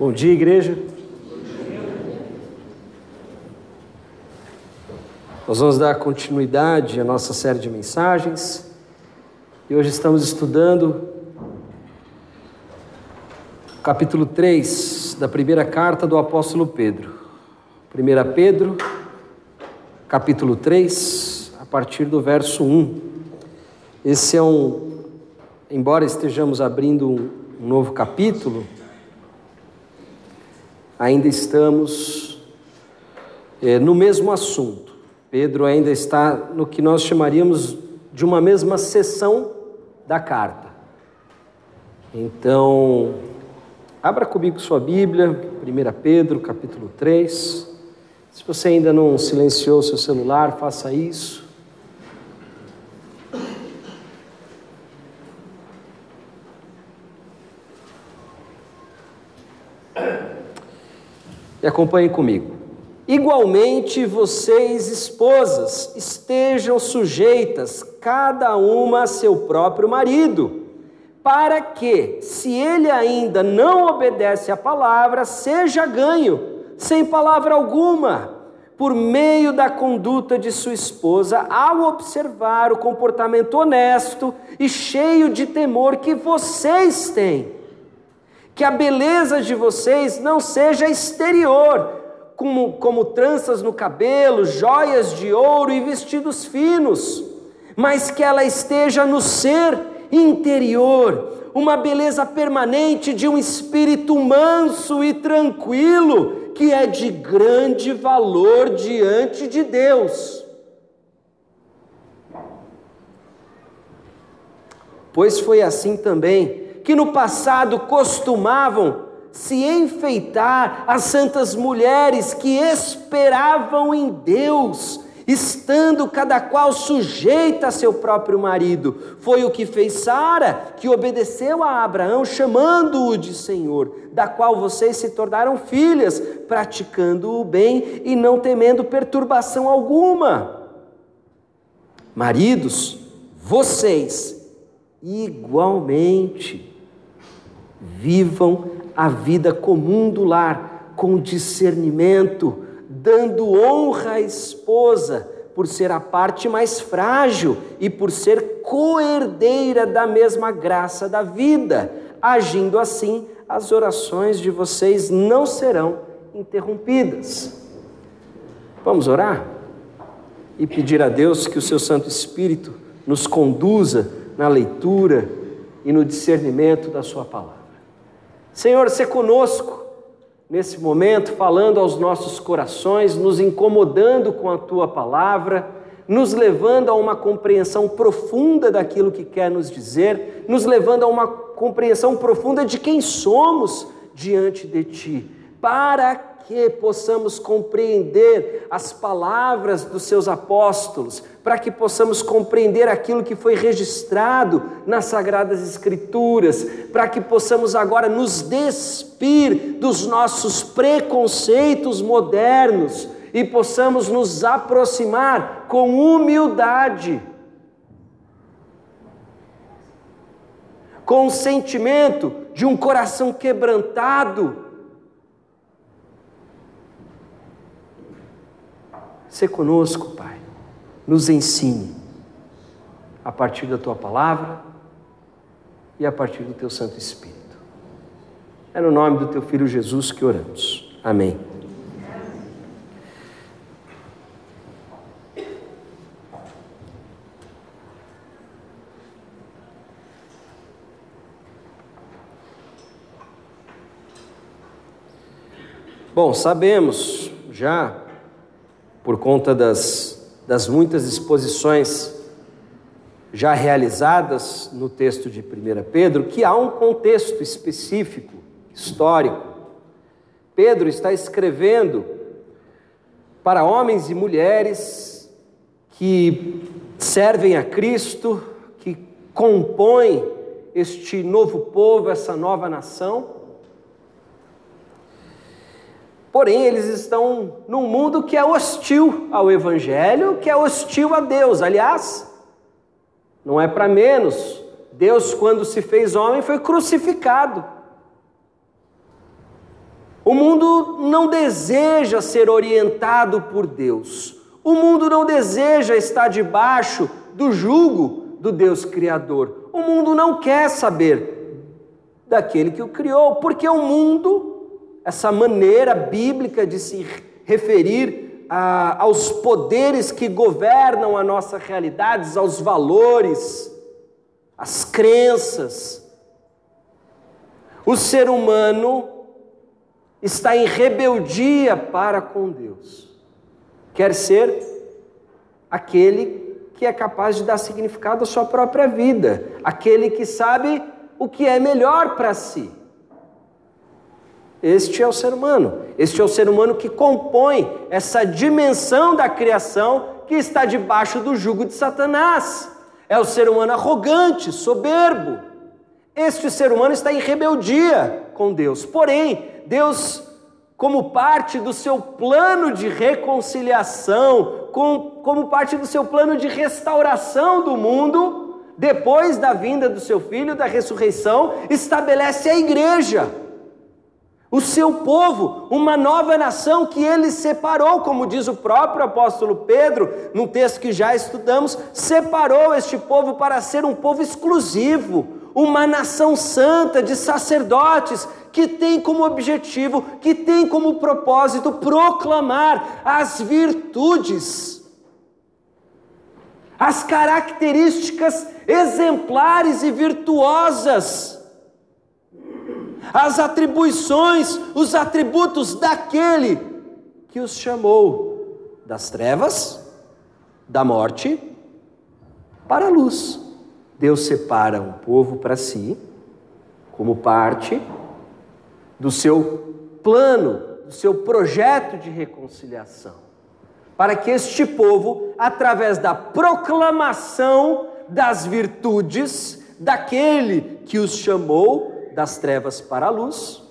Bom dia, igreja. Nós vamos dar continuidade à nossa série de mensagens e hoje estamos estudando capítulo 3 da primeira carta do apóstolo Pedro. 1 Pedro, capítulo 3, a partir do verso 1. Esse é um, embora estejamos abrindo um novo capítulo, ainda estamos é, no mesmo assunto. Pedro ainda está no que nós chamaríamos de uma mesma sessão da carta. Então, abra comigo sua Bíblia, 1 Pedro, capítulo 3. Se você ainda não silenciou seu celular, faça isso. E acompanhe comigo. Igualmente, vocês, esposas, estejam sujeitas, cada uma a seu próprio marido, para que, se ele ainda não obedece à palavra, seja ganho, sem palavra alguma, por meio da conduta de sua esposa, ao observar o comportamento honesto e cheio de temor que vocês têm. Que a beleza de vocês não seja exterior, como, como tranças no cabelo, joias de ouro e vestidos finos, mas que ela esteja no ser interior, uma beleza permanente de um espírito manso e tranquilo, que é de grande valor diante de Deus. Pois foi assim também que no passado costumavam se enfeitar as santas mulheres que esperavam em Deus, estando cada qual sujeita a seu próprio marido. Foi o que fez Sara, que obedeceu a Abraão, chamando-o de Senhor, da qual vocês se tornaram filhas, praticando o bem e não temendo perturbação alguma. Maridos, vocês igualmente vivam a vida comum do lar com discernimento, dando honra à esposa por ser a parte mais frágil e por ser coerdeira da mesma graça da vida. Agindo assim, as orações de vocês não serão interrompidas. Vamos orar? E pedir a Deus que o seu Santo Espírito nos conduza na leitura e no discernimento da Sua palavra. Senhor, se conosco nesse momento, falando aos nossos corações, nos incomodando com a tua palavra, nos levando a uma compreensão profunda daquilo que quer nos dizer, nos levando a uma compreensão profunda de quem somos diante de ti, para que possamos compreender as palavras dos seus apóstolos, para que possamos compreender aquilo que foi registrado nas Sagradas Escrituras, para que possamos agora nos despir dos nossos preconceitos modernos e possamos nos aproximar com humildade, com o sentimento de um coração quebrantado Se conosco, Pai. Nos ensine a partir da tua palavra e a partir do teu Santo Espírito. É no nome do teu filho Jesus que oramos. Amém. Bom, sabemos já por conta das, das muitas exposições já realizadas no texto de 1 Pedro, que há um contexto específico, histórico. Pedro está escrevendo para homens e mulheres que servem a Cristo, que compõem este novo povo, essa nova nação. Porém, eles estão num mundo que é hostil ao Evangelho, que é hostil a Deus. Aliás, não é para menos. Deus, quando se fez homem, foi crucificado. O mundo não deseja ser orientado por Deus. O mundo não deseja estar debaixo do jugo do Deus Criador. O mundo não quer saber daquele que o criou, porque o mundo, essa maneira bíblica de se referir a, aos poderes que governam a nossa realidade, aos valores, às crenças, o ser humano está em rebeldia para com Deus. Quer ser aquele que é capaz de dar significado à sua própria vida, aquele que sabe o que é melhor para si. Este é o ser humano. Este é o ser humano que compõe essa dimensão da criação que está debaixo do jugo de Satanás. É o ser humano arrogante, soberbo. Este ser humano está em rebeldia com Deus. Porém, Deus, como parte do seu plano de reconciliação, com, como parte do seu plano de restauração do mundo, depois da vinda do seu filho, da ressurreição, estabelece a igreja, o seu povo, uma nova nação que ele separou, como diz o próprio apóstolo Pedro, num texto que já estudamos, separou este povo para ser um povo exclusivo, uma nação santa de sacerdotes que tem como objetivo, que tem como propósito proclamar as virtudes, as características exemplares e virtuosas, as atribuições, os atributos daquele que os chamou das trevas, da morte, para a luz. Deus separa um povo para si, como parte do seu plano, do seu projeto de reconciliação, para que este povo, através da proclamação das virtudes daquele que os chamou das trevas para a luz,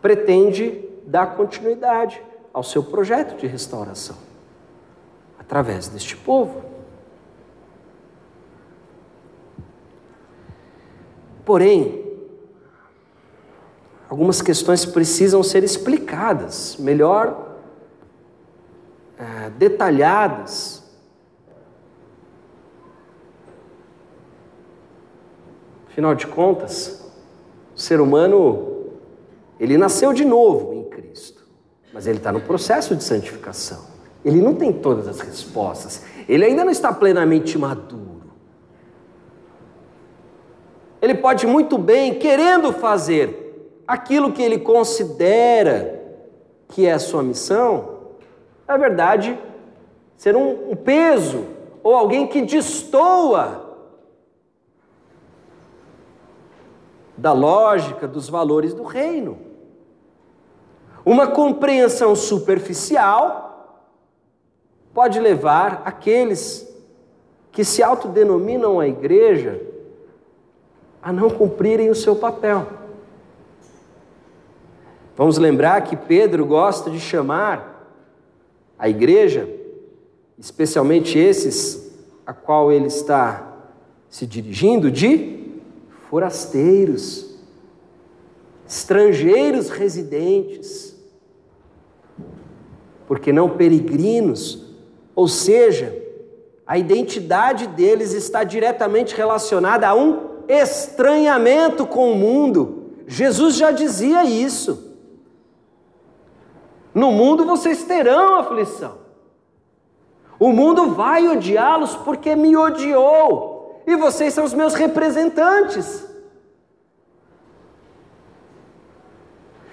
pretende dar continuidade ao seu projeto de restauração através deste povo. Porém, algumas questões precisam ser explicadas, melhor é, detalhadas. Afinal de contas, o ser humano, ele nasceu de novo em Cristo, mas ele está no processo de santificação. Ele não tem todas as respostas, ele ainda não está plenamente maduro. Ele pode muito bem, querendo fazer aquilo que ele considera que é a sua missão, na verdade, ser um, um peso ou alguém que destoa da lógica, dos valores do reino. Uma compreensão superficial pode levar aqueles que se autodenominam a igreja a não cumprirem o seu papel. Vamos lembrar que Pedro gosta de chamar a igreja, especialmente esses a qual ele está se dirigindo, de forasteiros, estrangeiros residentes, porque não peregrinos, ou seja, a identidade deles está diretamente relacionada a um estranhamento com o mundo. Jesus já dizia isso. No mundo vocês terão aflição. O mundo vai odiá-los porque me odiou. E vocês são os meus representantes.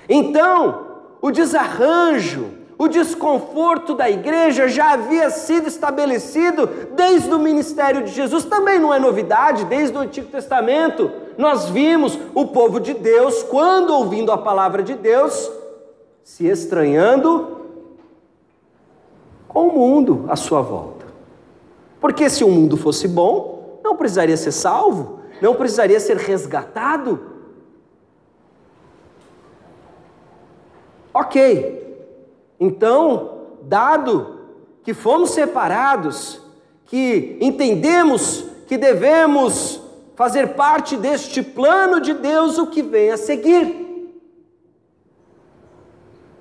Então, o desarranjo, o desconforto da igreja já havia sido estabelecido desde o ministério de Jesus, também não é novidade, desde o Antigo Testamento. Nós vimos o povo de Deus, quando ouvindo a palavra de Deus, se estranhando com o mundo à sua volta. Porque se o mundo fosse bom, não precisaria ser salvo, não precisaria ser resgatado. Ok, então, dado que fomos separados, que entendemos que devemos fazer parte deste plano de Deus o que vem a seguir.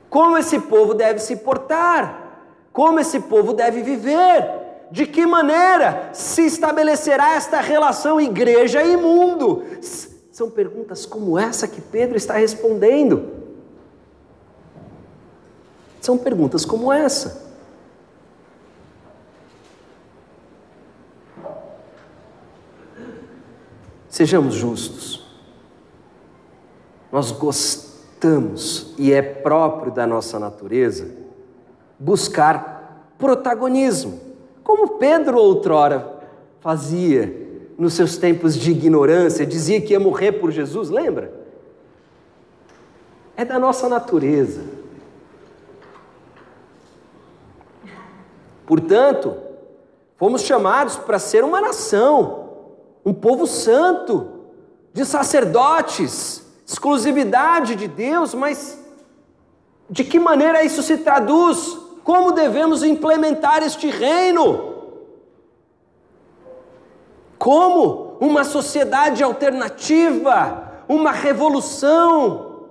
Como esse povo deve se portar, como esse povo deve viver, de que maneira se estabelecerá esta relação igreja e mundo? São perguntas como essa que Pedro está respondendo. São perguntas como essa. Sejamos justos. Nós gostamos, e é próprio da nossa natureza, buscar protagonismo, como Pedro outrora fazia nos seus tempos de ignorância, dizia que ia morrer por Jesus, lembra? É da nossa natureza. Portanto, fomos chamados para ser uma nação um povo santo, de sacerdotes, exclusividade de Deus, mas de que maneira isso se traduz? Como devemos implementar este reino? Como uma sociedade alternativa, uma revolução.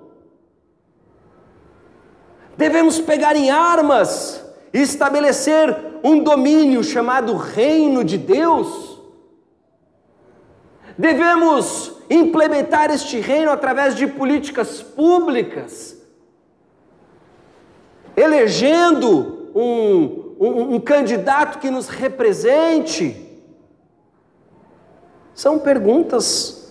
Devemos pegar em armas e estabelecer um domínio chamado Reino de Deus Devemos implementar este reino através de políticas públicas, elegendo um, um, um candidato que nos represente. São perguntas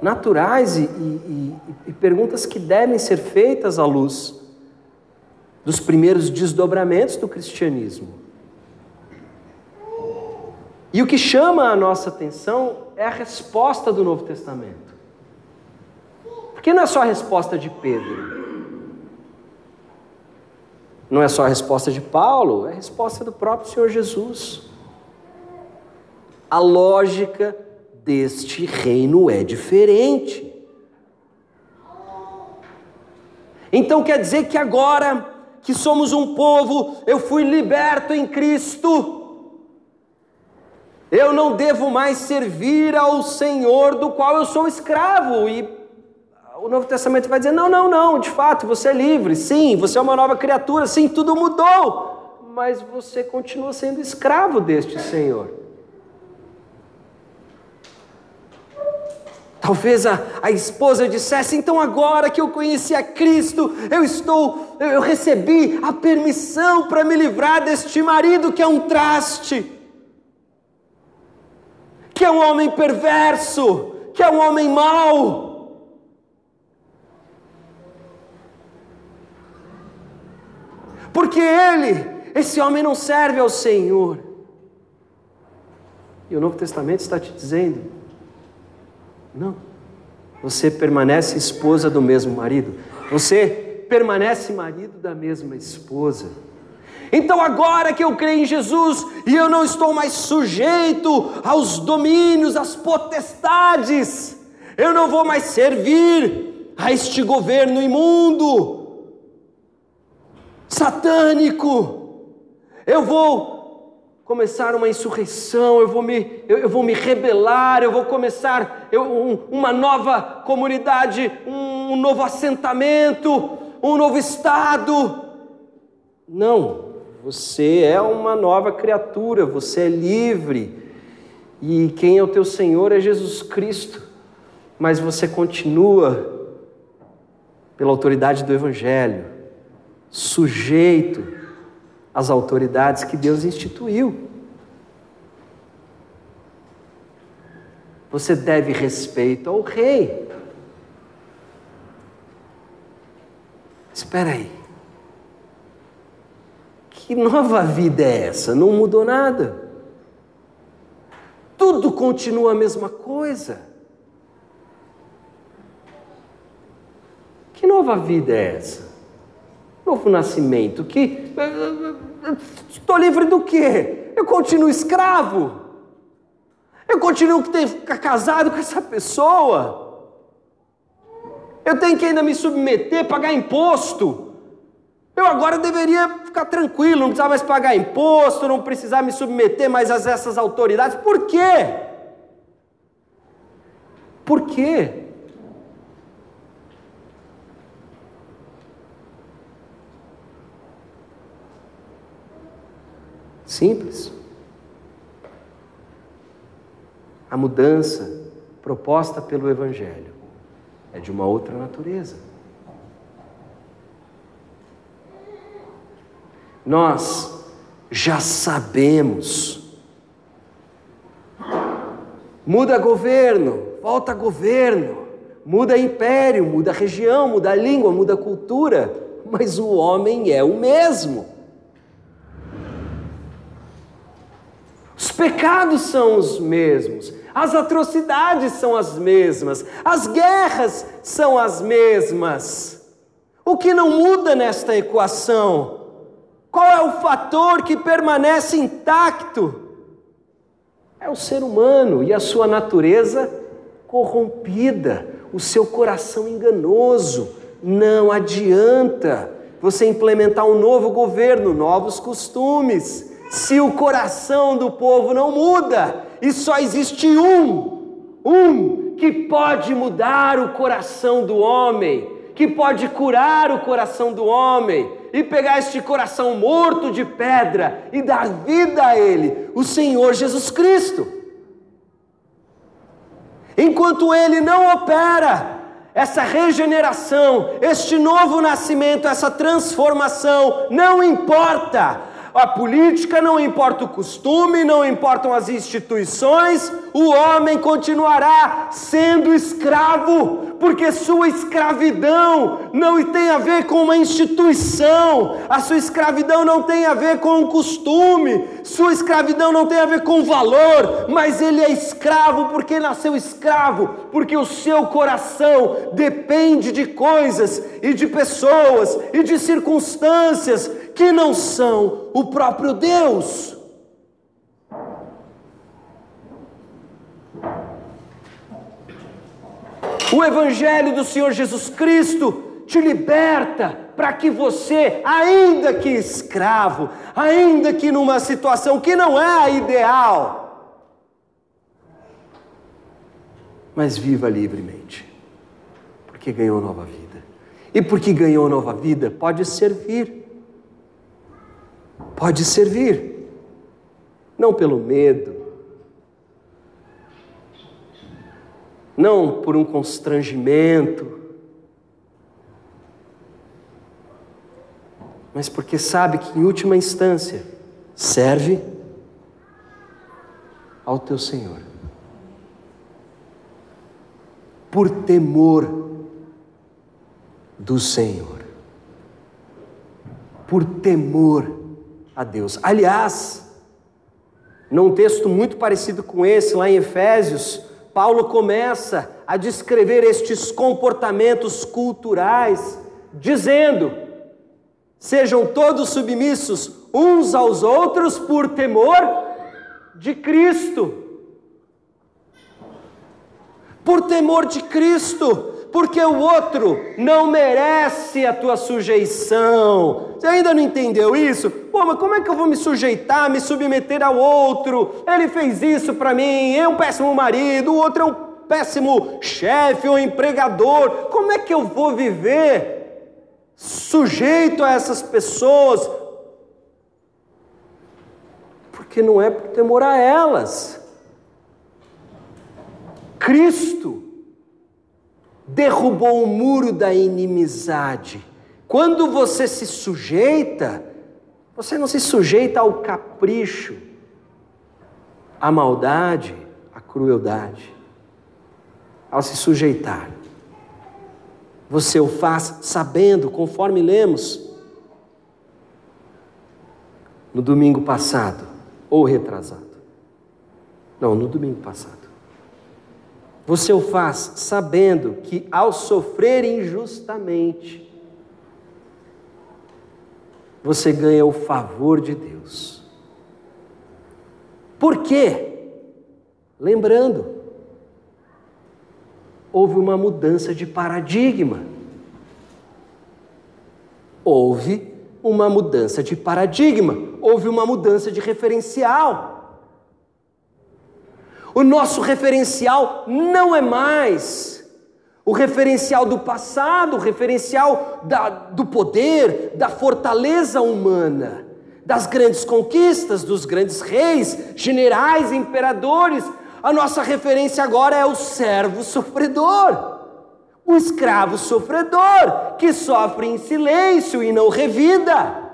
naturais e, e, e, perguntas que devem ser feitas à luz dos primeiros desdobramentos do cristianismo. E o que chama a nossa atenção é a resposta do Novo Testamento. Porque não é só a resposta de Pedro, não é só a resposta de Paulo, é a resposta do próprio Senhor Jesus. A lógica deste reino é diferente. Então quer dizer que agora que somos um povo, eu fui liberto em Cristo, eu não devo mais servir ao Senhor do qual eu sou escravo. E o Novo Testamento vai dizer: não, não, não, de fato, você é livre, sim, você é uma nova criatura, sim, tudo mudou, mas você continua sendo escravo deste Senhor. Talvez a, a esposa dissesse: então agora que eu conheci a Cristo, eu estou, eu, eu recebi a permissão para me livrar deste marido que é um traste que é um homem perverso, que é um homem mau. Porque ele, esse homem não serve ao Senhor. E o Novo Testamento está te dizendo: não, você permanece esposa do mesmo marido, você permanece marido da mesma esposa. Então, agora que eu creio em Jesus e eu não estou mais sujeito aos domínios, às potestades, eu não vou mais servir a este governo imundo, satânico, eu vou começar uma insurreição, eu vou me, eu, eu vou me rebelar, eu vou começar eu, um, uma nova comunidade, um, um novo assentamento, um novo Estado. Não, você é uma nova criatura, você é livre. E quem é o teu Senhor é Jesus Cristo. Mas você continua, pela autoridade do Evangelho, sujeito às autoridades que Deus instituiu. Você deve respeito ao rei. Espera aí. Que nova vida é essa? Não mudou nada. Tudo continua a mesma coisa. Que nova vida é essa? Novo nascimento. Que estou livre do quê? Eu continuo escravo. Eu continuo que ter que ficar casado com essa pessoa. Eu tenho que ainda me submeter, pagar imposto. Eu agora deveria ficar tranquilo, não precisar mais pagar imposto, não precisar me submeter mais a essas autoridades. Por quê? Por quê? Simples. A mudança proposta pelo Evangelho é de uma outra natureza. Nós já sabemos. Muda governo, volta governo, muda império, muda região, muda língua, muda cultura, mas o homem é o mesmo. Os pecados são os mesmos, as atrocidades são as mesmas, as guerras são as mesmas. O que não muda nesta equação? Qual é o fator que permanece intacto? É o ser humano e a sua natureza corrompida, o seu coração enganoso. Não adianta você implementar um novo governo, novos costumes se o coração do povo não muda, e só existe um, um que pode mudar o coração do homem, que pode curar o coração do homem e pegar este coração morto de pedra e dar vida a ele, o Senhor Jesus Cristo. Enquanto ele não opera essa regeneração, este novo nascimento, essa transformação, não importa a política, não importa o costume, não importam as instituições, o homem continuará sendo escravo, porque sua escravidão não tem a ver com uma instituição, a sua escravidão não tem a ver com um costume, sua escravidão não tem a ver com valor, mas ele é escravo porque nasceu escravo, porque o seu coração depende de coisas e de pessoas e de circunstâncias que não são o próprio Deus. O Evangelho do Senhor Jesus Cristo te liberta para que você, ainda que escravo, ainda que numa situação que não é a ideal, mas viva livremente, porque ganhou nova vida. E porque ganhou nova vida, pode servir pode servir, não pelo medo, não por um constrangimento, mas porque sabe que, em última instância, serve ao teu Senhor. Por temor do Senhor, por temor a Deus. Aliás, num texto muito parecido com esse, lá em Efésios, Paulo começa a descrever estes comportamentos culturais, dizendo: sejam todos submissos uns aos outros por temor de Cristo. Por temor de Cristo porque o outro não merece a tua sujeição. Você ainda não entendeu isso? Pô, mas como é que eu vou me sujeitar, me submeter ao outro? Ele fez isso para mim, é um péssimo marido, o outro é um péssimo chefe ou empregador. Como é que eu vou viver sujeito a essas pessoas? Porque não é por temor a elas. Cristo derrubou o muro da inimizade. Quando você se sujeita, você não se sujeita ao capricho, à maldade, à crueldade. Ao se sujeitar, você o faz sabendo, conforme lemos no domingo passado ou retrasado. Não, no domingo passado. Você o faz sabendo que ao sofrer injustamente, você ganha o favor de Deus. Por quê? Lembrando, houve uma mudança de paradigma. Houve uma mudança de paradigma, houve uma mudança de referencial. O nosso referencial não é mais o referencial do passado, o referencial da, do poder, da fortaleza humana, das grandes conquistas, dos grandes reis, generais, imperadores. A nossa referência agora é o servo sofredor, o escravo sofredor, que sofre em silêncio e não revida.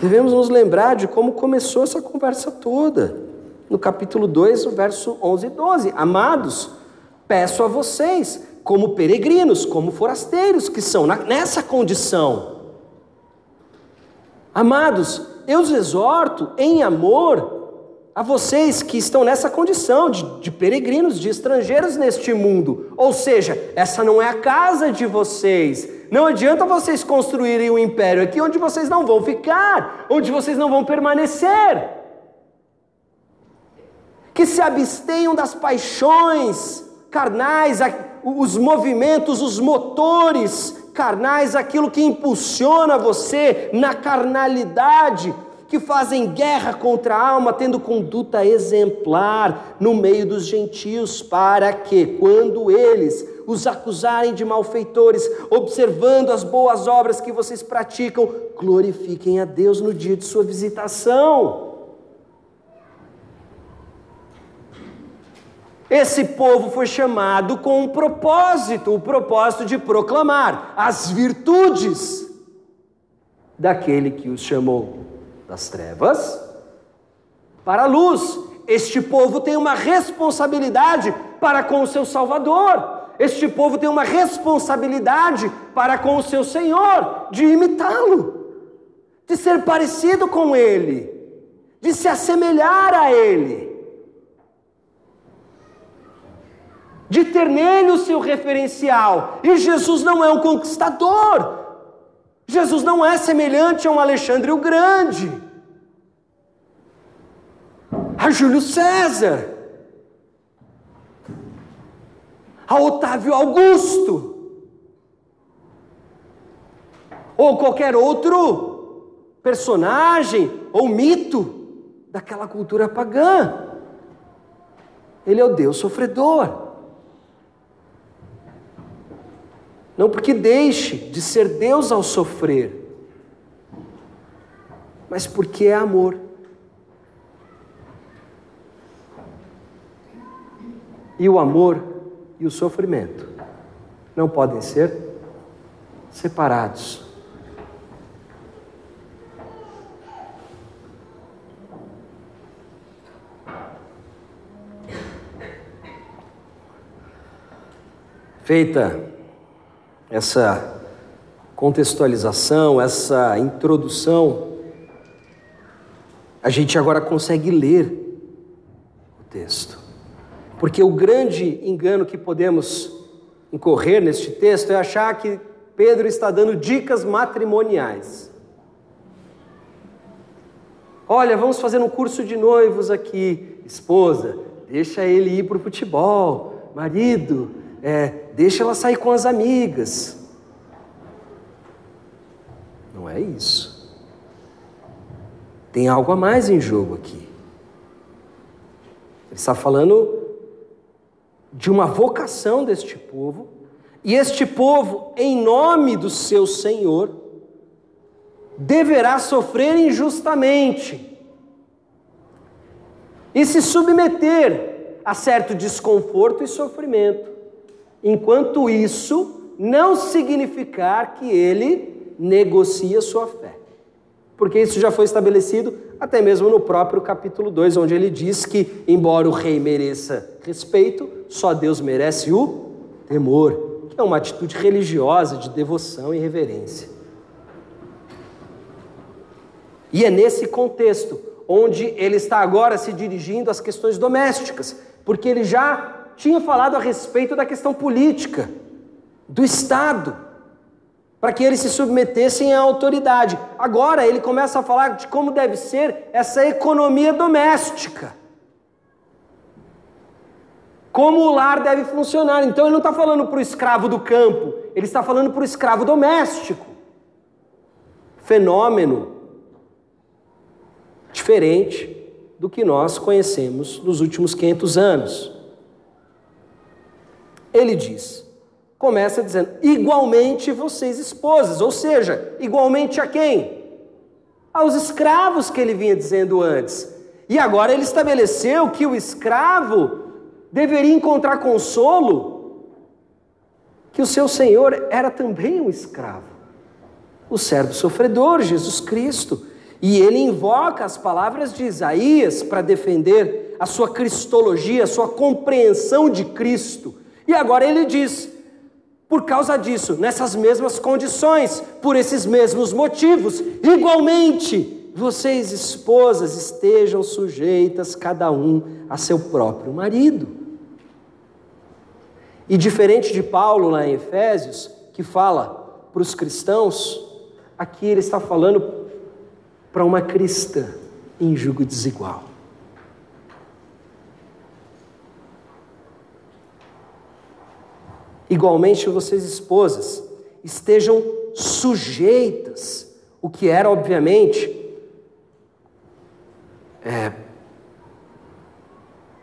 Devemos nos lembrar de como começou essa conversa toda. No capítulo 2, o verso 11 e 12. Amados, peço a vocês, como peregrinos, como forasteiros que são nessa condição. Amados, eu os exorto em amor a vocês que estão nessa condição de, de, peregrinos, de estrangeiros neste mundo. Ou seja, essa não é a casa de vocês, não adianta vocês construírem um império aqui onde vocês não vão ficar, onde vocês não vão permanecer. Que se abstenham das paixões carnais, os movimentos, os motores carnais, aquilo que impulsiona você na carnalidade, que fazem guerra contra a alma, tendo conduta exemplar no meio dos gentios, para que, quando eles os acusarem de malfeitores, observando as boas obras que vocês praticam, glorifiquem a Deus no dia de sua visitação. Esse povo foi chamado com um propósito, o propósito de proclamar as virtudes daquele que os chamou das trevas para a luz. Este povo tem uma responsabilidade para com o seu Salvador. Este povo tem uma responsabilidade para com o seu Senhor, de imitá-lo, de ser parecido com Ele, de se assemelhar a Ele, de ter nele o seu referencial. E Jesus não é um conquistador, Jesus não é semelhante a um Alexandre o Grande, a Júlio César a Otávio Augusto, ou qualquer outro personagem ou mito daquela cultura pagã. Ele é o Deus sofredor. Não porque deixe de ser Deus ao sofrer, mas porque é amor. E o amor e o sofrimento não podem ser separados. Feita essa contextualização, essa introdução, a gente agora consegue ler o texto. Porque o grande engano que podemos incorrer neste texto é achar que Pedro está dando dicas matrimoniais. Olha, vamos fazer um curso de noivos aqui. Esposa, deixa ele ir para o futebol. Marido, é, deixa ela sair com as amigas. Não é isso. Tem algo a mais em jogo aqui. Ele está falando de uma vocação deste povo, e este povo, em nome do seu Senhor, deverá sofrer injustamente e se submeter a certo desconforto e sofrimento, enquanto isso não significar que ele negocia sua fé. Porque isso já foi estabelecido até mesmo no próprio capítulo 2, onde ele diz que, embora o rei mereça respeito, só Deus merece o temor, que é uma atitude religiosa de devoção e reverência. E é nesse contexto onde ele está agora se dirigindo às questões domésticas, porque ele já tinha falado a respeito da questão política, do Estado para que eles se submetessem à autoridade. Agora ele começa a falar de como deve ser essa economia doméstica. Como o lar deve funcionar. Então ele não está falando para o escravo do campo, ele está falando para o escravo doméstico. fenômeno diferente do que nós conhecemos nos últimos 500 anos. Ele diz, começa dizendo, igualmente vocês esposas, ou seja, igualmente a quem? Aos escravos que ele vinha dizendo antes. E agora ele estabeleceu que o escravo deveria encontrar consolo, que o seu senhor era também um escravo, o servo sofredor, Jesus Cristo. E ele invoca as palavras de Isaías para defender a sua cristologia, a sua compreensão de Cristo. E agora ele diz: por causa disso, nessas mesmas condições, por esses mesmos motivos, igualmente, vocês, esposas, estejam sujeitas, cada um, a seu próprio marido. E diferente de Paulo lá em Efésios, que fala para os cristãos, aqui ele está falando para uma cristã em julgo desigual. Igualmente, vocês, esposas, estejam sujeitas, o que era, obviamente, é,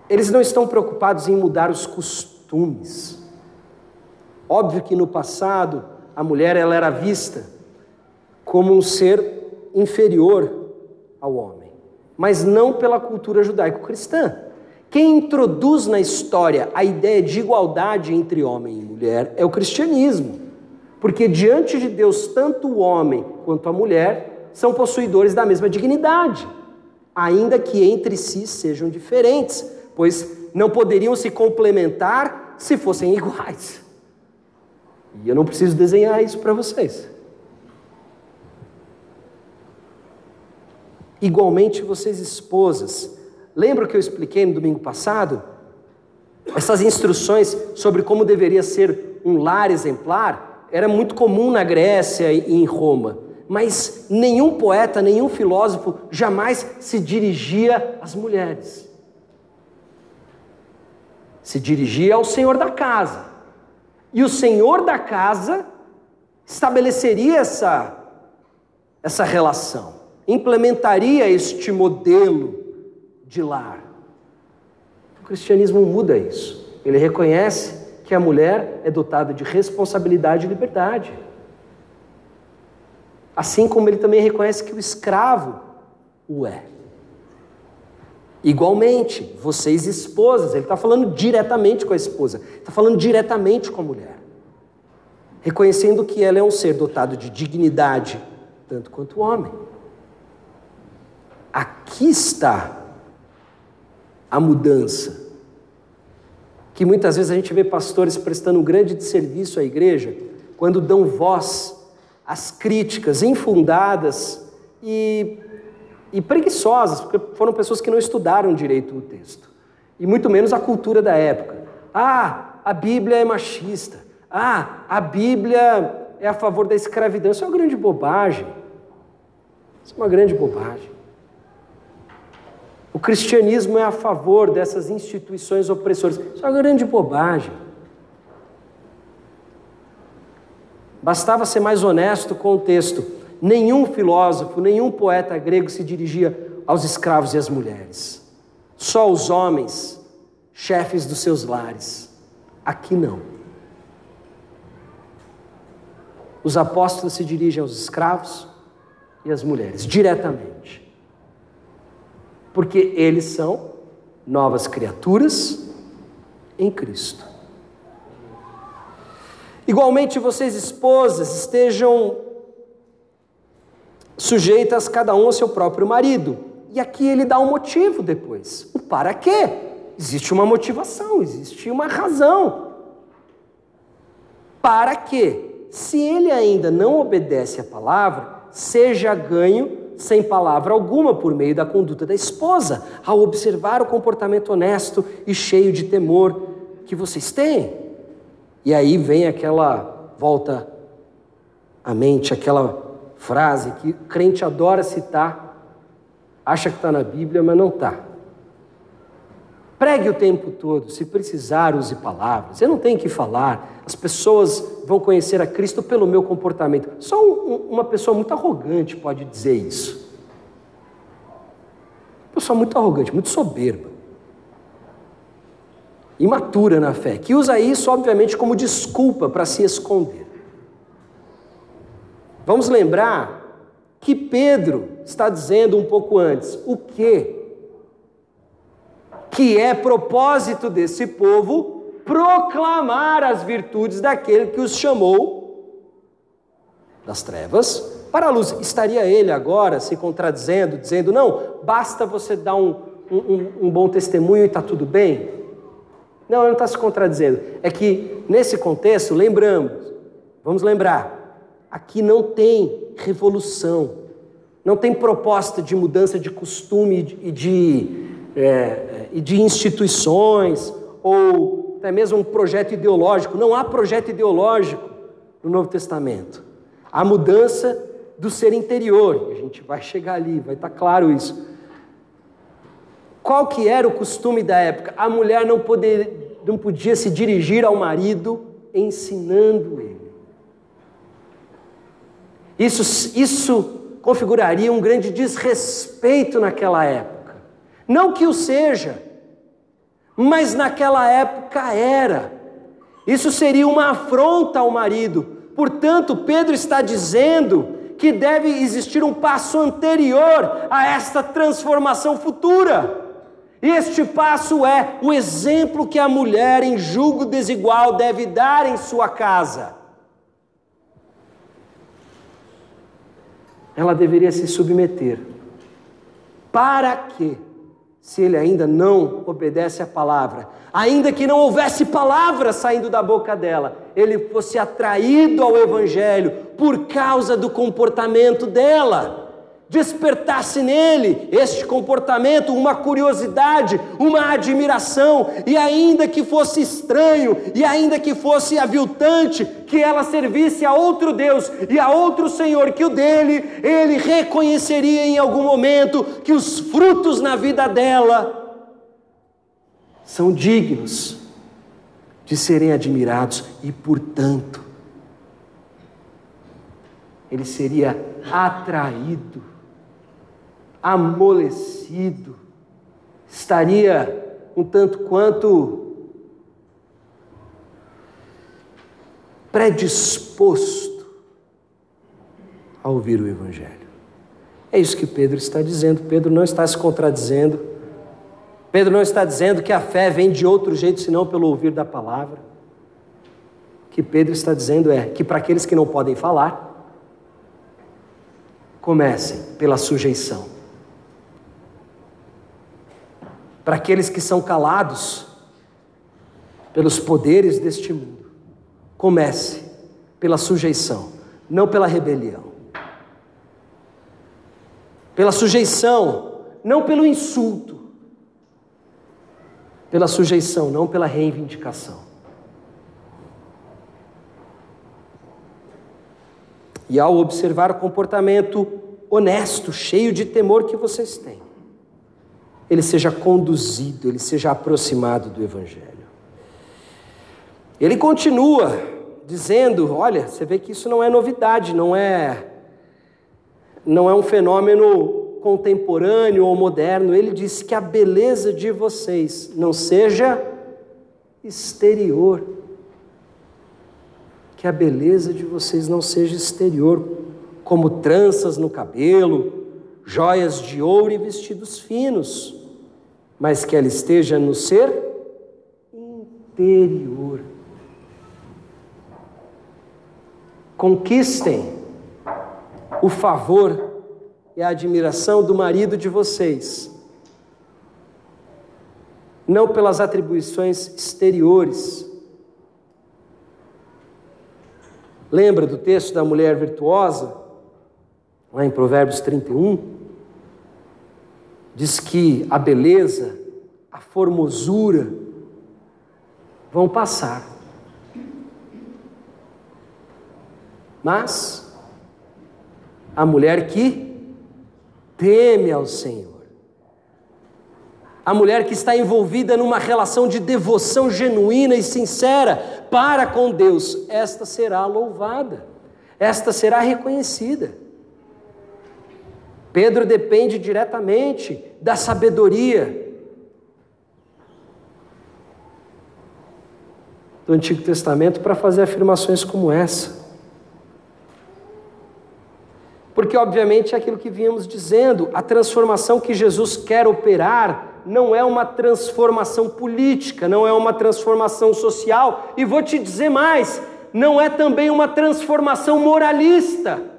eles não estão preocupados em mudar os costumes. Óbvio que no passado a mulher ela era vista como um ser inferior ao homem, mas não pela cultura judaico-cristã. Quem introduz na história a ideia de igualdade entre homem e mulher é o cristianismo. Porque diante de Deus, tanto o homem quanto a mulher são possuidores da mesma dignidade, ainda que entre si sejam diferentes, pois não poderiam se complementar se fossem iguais. E eu não preciso desenhar isso para vocês. Igualmente, vocês esposas, lembra que eu expliquei no domingo passado? Essas instruções sobre como deveria ser um lar exemplar era muito comum na Grécia e em Roma, mas nenhum poeta, nenhum filósofo jamais se dirigia às mulheres. Se dirigia ao senhor da casa. E o senhor da casa estabeleceria essa, essa relação implementaria este modelo de lar. O cristianismo muda isso. Ele reconhece que a mulher é dotada de responsabilidade e liberdade. Assim como ele também reconhece que o escravo o é. Igualmente, vocês esposas, ele está falando diretamente com a esposa, está falando diretamente com a mulher, reconhecendo que ela é um ser dotado de dignidade, tanto quanto o homem. Aqui está a mudança. Que muitas vezes a gente vê pastores prestando um grande serviço à igreja quando dão voz às críticas infundadas e, e preguiçosas, porque foram pessoas que não estudaram direito o texto, e muito menos a cultura da época. Ah, a Bíblia é machista. Ah, a Bíblia é a favor da escravidão. Isso é uma grande bobagem. Isso é uma grande bobagem. O cristianismo é a favor dessas instituições opressoras. Isso é uma grande bobagem. Bastava ser mais honesto com o texto. Nenhum filósofo, nenhum poeta grego se dirigia aos escravos e às mulheres. Só os homens, chefes dos seus lares. Aqui não. Os apóstolos se dirigem aos escravos e às mulheres, diretamente porque eles são novas criaturas em Cristo. Igualmente, vocês, esposas, estejam sujeitas cada um ao seu próprio marido. E aqui ele dá um motivo depois. O para quê? Existe uma motivação, existe uma razão. Para que, se ele ainda não obedece à palavra, seja ganho sem palavra alguma por meio da conduta da esposa, ao observar o comportamento honesto e cheio de temor que vocês têm. E aí vem aquela volta à mente, aquela frase que crente adora citar, acha que está na Bíblia, mas não está. Pregue o tempo todo, se precisar, use palavras. Eu não tenho que falar. As pessoas vão conhecer a Cristo pelo meu comportamento. Só um, uma pessoa muito arrogante pode dizer isso. Uma pessoa muito arrogante, muito soberba. Imatura na fé, que usa isso, obviamente, como desculpa para se esconder. Vamos lembrar que Pedro está dizendo um pouco antes: o que? Que é propósito desse povo proclamar as virtudes daquele que os chamou das trevas para a luz. Estaria ele agora se contradizendo, dizendo: não, basta você dar um, um, um bom testemunho e está tudo bem? Não, ele não está se contradizendo. É que nesse contexto, lembramos, vamos lembrar, Aqui não tem revolução, não tem proposta de mudança de costume e de, é, de instituições, ou até mesmo um projeto ideológico. Não há projeto ideológico no Novo Testamento. Há mudança do ser interior. A gente vai chegar ali, vai estar claro isso. Qual que era o costume da época? A mulher não, poder, não podia se dirigir ao marido ensinando ele. Isso, isso configuraria um grande desrespeito naquela época. Não que o seja, mas naquela época era. Isso seria uma afronta ao marido. Portanto, Pedro está dizendo que deve existir um passo anterior a esta transformação futura. E este passo é o exemplo que a mulher em julgo desigual deve dar em sua casa. Ela deveria se submeter. Para que, se ele ainda não obedece à palavra, ainda que não houvesse palavra saindo da boca dela, ele fosse atraído ao Evangelho por causa do comportamento dela despertasse nele este comportamento, uma curiosidade, uma admiração, e ainda que fosse estranho, e ainda que fosse aviltante, que ela servisse a outro Deus e a outro Senhor que o dele, ele reconheceria em algum momento que os frutos na vida dela são dignos de serem admirados e, portanto, ele seria atraído amolecido, estaria um tanto quanto predisposto a ouvir o Evangelho. É isso que Pedro está dizendo. Pedro não está se contradizendo. Pedro não está dizendo que a fé vem de outro jeito senão pelo ouvir da palavra. O que Pedro está dizendo é que para aqueles que não podem falar, comecem pela sujeição para aqueles que são calados pelos poderes deste mundo. Comece pela sujeição, não pela rebelião. Pela sujeição, não pelo insulto. Pela sujeição, não pela reivindicação. E ao observar o comportamento honesto, cheio de temor que vocês têm, ele seja conduzido, ele seja aproximado do Evangelho. Ele continua dizendo: olha, você vê que isso não é novidade, não é, não é um fenômeno contemporâneo ou moderno. Ele diz que a beleza de vocês não seja exterior. Que a beleza de vocês não seja exterior, como tranças no cabelo, joias de ouro e vestidos finos mas que ela esteja no ser interior. Conquistem o favor e a admiração do marido de vocês, não pelas atribuições exteriores. Lembra do texto da mulher virtuosa, lá em Provérbios 31? Diz que a beleza, a formosura vão passar. Mas a mulher que teme ao Senhor, a mulher que está envolvida numa relação de devoção genuína e sincera para com Deus, esta será louvada, esta será reconhecida. Pedro depende diretamente da sabedoria do Antigo Testamento para fazer afirmações como essa. Porque, obviamente, é aquilo que vínhamos dizendo, a transformação que Jesus quer operar não é uma transformação política, não é uma transformação social, e vou te dizer mais, não é também uma transformação moralista.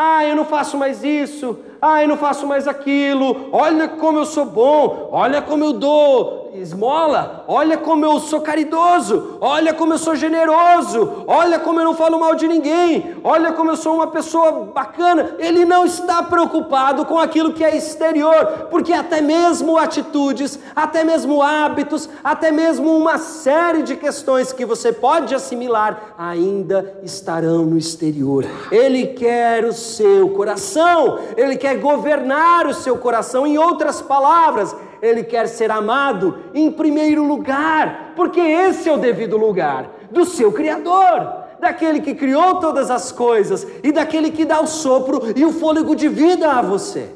Ah, eu não faço mais isso, ah, eu não faço mais aquilo, olha como eu sou bom, olha como eu dou esmola, olha como eu sou caridoso, olha como eu sou generoso, olha como eu não falo mal de ninguém, olha como eu sou uma pessoa bacana. Ele não está preocupado com aquilo que é exterior, porque até mesmo atitudes, até mesmo hábitos, até mesmo uma série de questões que você pode assimilar ainda estarão no exterior. Ele quer o seu coração, ele quer governar o seu coração. Em outras palavras, ele quer ser amado em primeiro lugar, porque esse é o devido lugar do seu Criador, daquele que criou todas as coisas e daquele que dá o sopro e o fôlego de vida a você.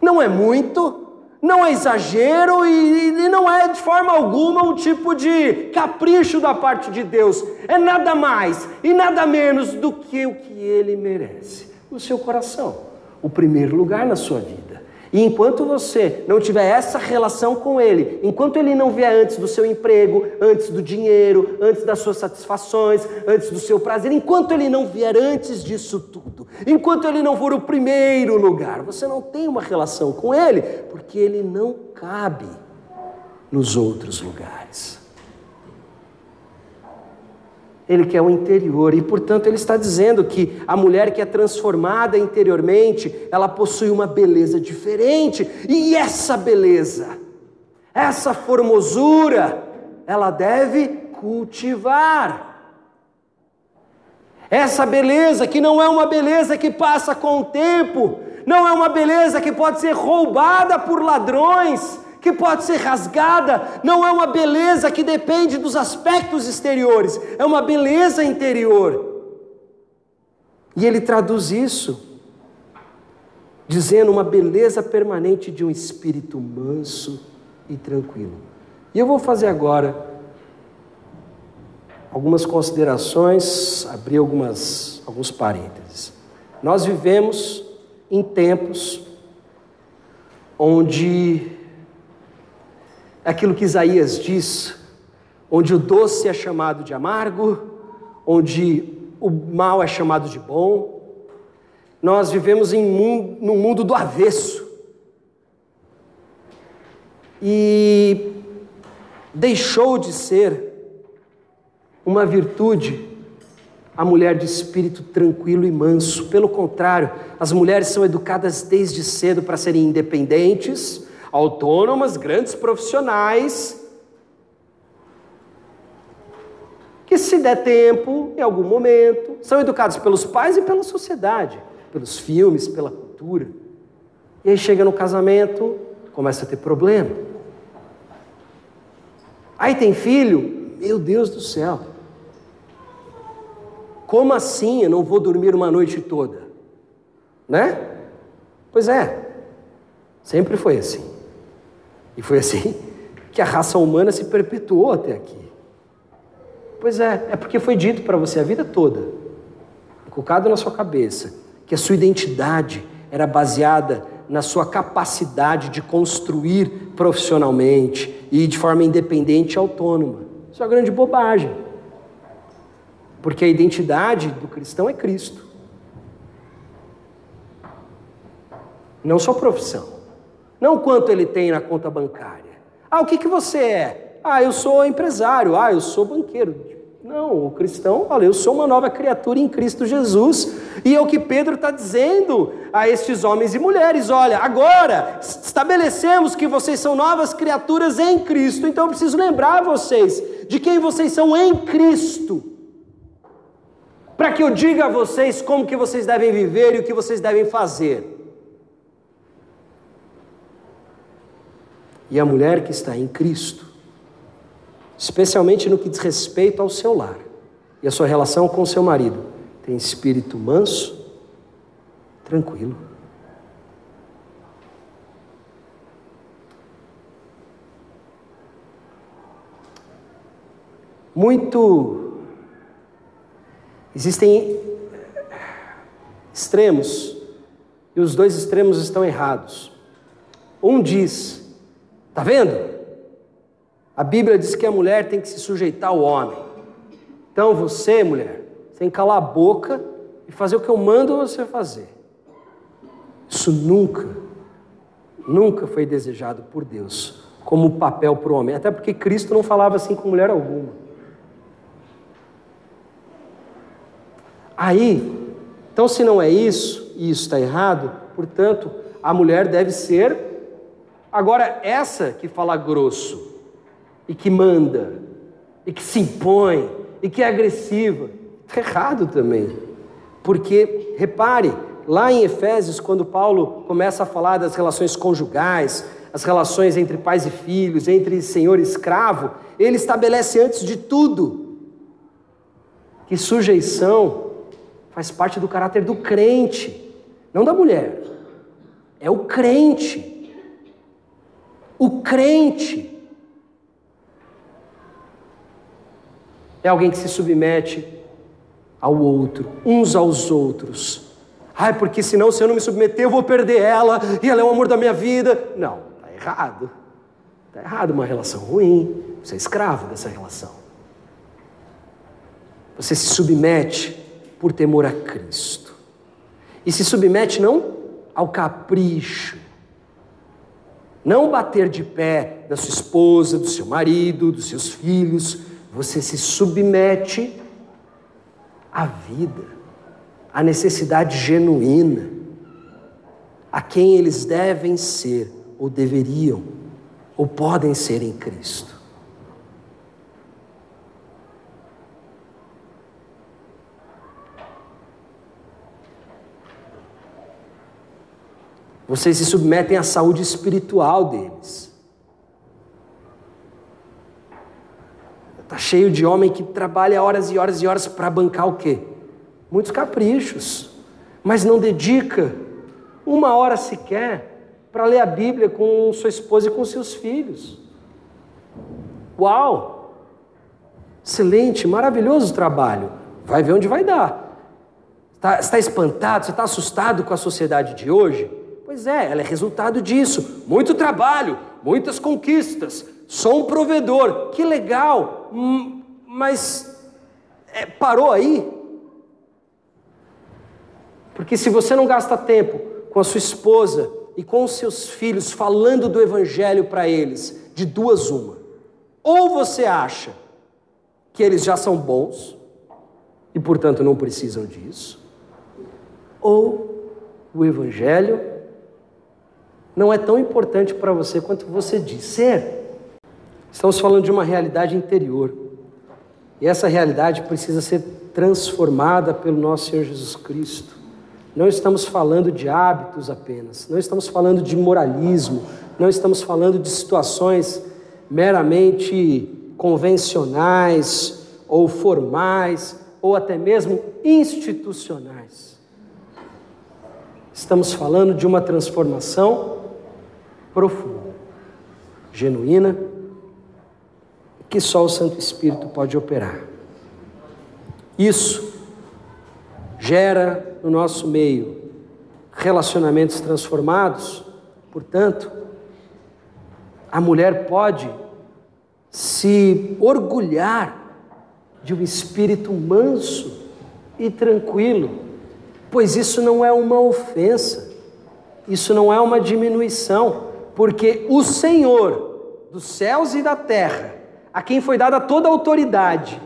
Não é muito, não é exagero e, e, não é de forma alguma um tipo de capricho da parte de Deus. É nada mais e nada menos do que o que ele merece: o seu coração, o primeiro lugar na sua vida. E enquanto você não tiver essa relação com Ele, enquanto Ele não vier antes do seu emprego, antes do dinheiro, antes das suas satisfações, antes do seu prazer, enquanto Ele não vier antes disso tudo, enquanto Ele não for o primeiro lugar, você não tem uma relação com Ele, porque Ele não cabe nos outros lugares. Ele quer o interior e, portanto, ele está dizendo que a mulher que é transformada interiormente, ela possui uma beleza diferente, e essa beleza, essa formosura, ela deve cultivar. Essa beleza que não é uma beleza que passa com o tempo, não é uma beleza que pode ser roubada por ladrões, que pode ser rasgada, não é uma beleza que depende dos aspectos exteriores, é uma beleza interior. E ele traduz isso dizendo uma beleza permanente de um espírito manso e tranquilo. E eu vou fazer agora algumas considerações, abrir algumas, alguns parênteses. Nós vivemos em tempos onde aquilo que Isaías diz, onde o doce é chamado de amargo, onde o mal é chamado de bom. Nós vivemos em um, num mundo do avesso. E deixou de ser uma virtude a mulher de espírito tranquilo e manso. Pelo contrário, as mulheres são educadas desde cedo para serem independentes, autônomas, grandes profissionais, que se der tempo, em algum momento, são educados pelos pais e pela sociedade, pelos filmes, pela cultura. E aí chega no casamento, começa a ter problema. Aí tem filho, meu Deus do céu. Como assim eu não vou dormir uma noite toda? Né? Pois é, sempre foi assim. E foi assim que a raça humana se perpetuou até aqui. Pois é, é porque foi dito para você a vida toda, colocado na sua cabeça, que a sua identidade era baseada na sua capacidade de construir profissionalmente e de forma independente e autônoma. Isso é uma grande bobagem. Porque a identidade do cristão é Cristo. Não sua profissão. Não quanto ele tem na conta bancária. Ah, o que, que você é? Ah, eu sou empresário. Ah, eu sou banqueiro. Não, o cristão fala, eu sou uma nova criatura em Cristo Jesus. E é o que Pedro está dizendo a estes homens e mulheres: olha, agora estabelecemos que vocês são novas criaturas em Cristo, então eu preciso lembrar vocês de quem vocês são em Cristo. Para que eu diga a vocês como que vocês devem viver e o que vocês devem fazer. E a mulher que está em Cristo, especialmente no que diz respeito ao seu lar e a sua relação com seu marido, tem espírito manso, tranquilo. Muito. Existem extremos, e os dois extremos estão errados. Um diz: Está vendo? A Bíblia diz que a mulher tem que se sujeitar ao homem. Então você, mulher, tem que calar a boca e fazer o que eu mando você fazer. Isso nunca, nunca foi desejado por Deus como papel para o homem. Até porque Cristo não falava assim com mulher alguma. Aí, então se não é isso, e isso está errado, portanto, a mulher deve ser. Agora, essa que fala grosso, e que manda, e que se impõe, e que é agressiva, está errado também. Porque, repare, lá em Efésios, quando Paulo começa a falar das relações conjugais, as relações entre pais e filhos, entre senhor e escravo, ele estabelece antes de tudo que sujeição faz parte do caráter do crente, não da mulher. É o crente. O crente é alguém que se submete ao outro, uns aos outros. Ai, porque senão se eu não me submeter eu vou perder ela e ela é o amor da minha vida. Não, está errado. Está errado uma relação ruim. Você é escravo dessa relação. Você se submete por temor a Cristo. E se submete não ao capricho, não bater de pé da sua esposa, do seu marido, dos seus filhos. Você se submete à vida, à necessidade genuína, a quem eles devem ser, ou deveriam, ou podem ser em Cristo. Vocês se submetem à saúde espiritual deles. Está cheio de homem que trabalha horas e horas e horas para bancar o quê? Muitos caprichos, mas não dedica uma hora sequer para ler a Bíblia com sua esposa e com seus filhos. Uau! Excelente, maravilhoso trabalho. Vai ver onde vai dar. Está, está espantado? Você está assustado com a sociedade de hoje? Pois é, ela é resultado disso. Muito trabalho, muitas conquistas. Sou um provedor. Que legal. Hum, mas é, parou aí? Porque se você não gasta tempo com a sua esposa e com os seus filhos falando do evangelho para eles, de duas uma. Ou você acha que eles já são bons e, portanto, não precisam disso, ou o evangelho não é tão importante para você quanto você diz ser. Estamos falando de uma realidade interior. E essa realidade precisa ser transformada pelo nosso Senhor Jesus Cristo. Não estamos falando de hábitos apenas, não estamos falando de moralismo, não estamos falando de situações meramente convencionais ou formais ou até mesmo institucionais. Estamos falando de uma transformação profunda, genuína, que só o Santo Espírito pode operar. Isso gera no nosso meio relacionamentos transformados, portanto, a mulher pode se orgulhar de um espírito manso e tranquilo, pois isso não é uma ofensa, isso não é uma diminuição, porque o Senhor dos céus e da terra, a quem foi dada toda a autoridade,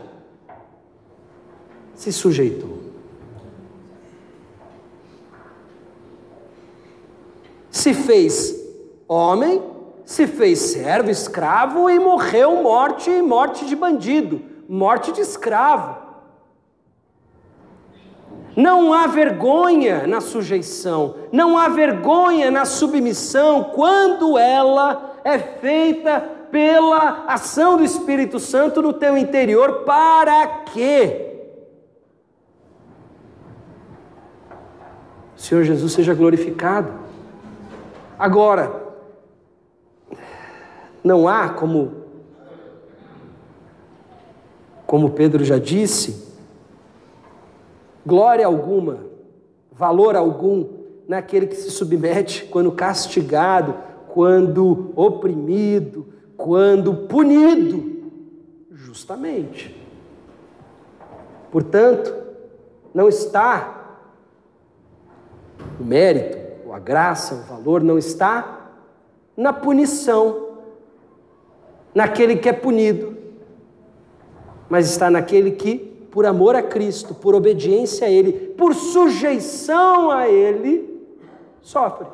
se sujeitou. Se fez homem, se fez servo, escravo e morreu morte, morte de bandido, morte de escravo. Não há vergonha na sujeição, não há vergonha na submissão quando ela é feita pela ação do Espírito Santo no teu interior. Para quê? O Senhor Jesus seja glorificado. Agora, não há como como Pedro já disse, glória alguma, valor algum naquele que se submete quando castigado, quando oprimido, quando punido, justamente. Portanto, não está o mérito, a graça, o valor, não está na punição, naquele que é punido, mas está naquele que por amor a Cristo, por obediência a Ele, por sujeição a Ele, sofre.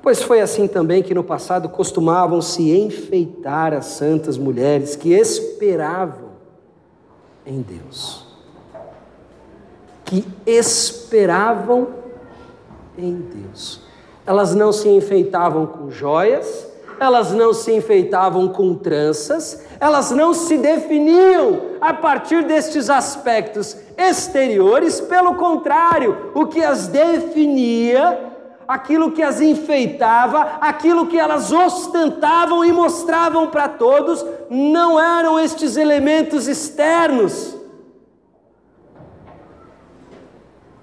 Pois foi assim também que no passado costumavam se enfeitar as santas mulheres que esperavam em Deus. Que esperavam em Deus. Elas não se enfeitavam com joias, elas não se enfeitavam com tranças, elas não se definiam a partir destes aspectos exteriores, pelo contrário, o que as definia, aquilo que as enfeitava, aquilo que elas ostentavam e mostravam para todos, não eram estes elementos externos,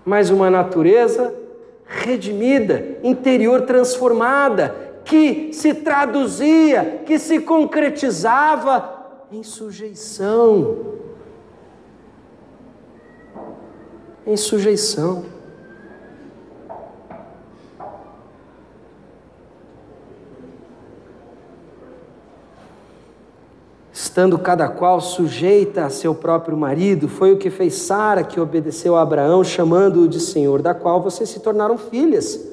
mas uma natureza redimida, interior transformada, que se traduzia, que se concretizava em sujeição. Em sujeição. Estando cada qual sujeita a seu próprio marido, foi o que fez Sara, que obedeceu a Abraão, chamando-o de Senhor, da qual vocês se tornaram filhas,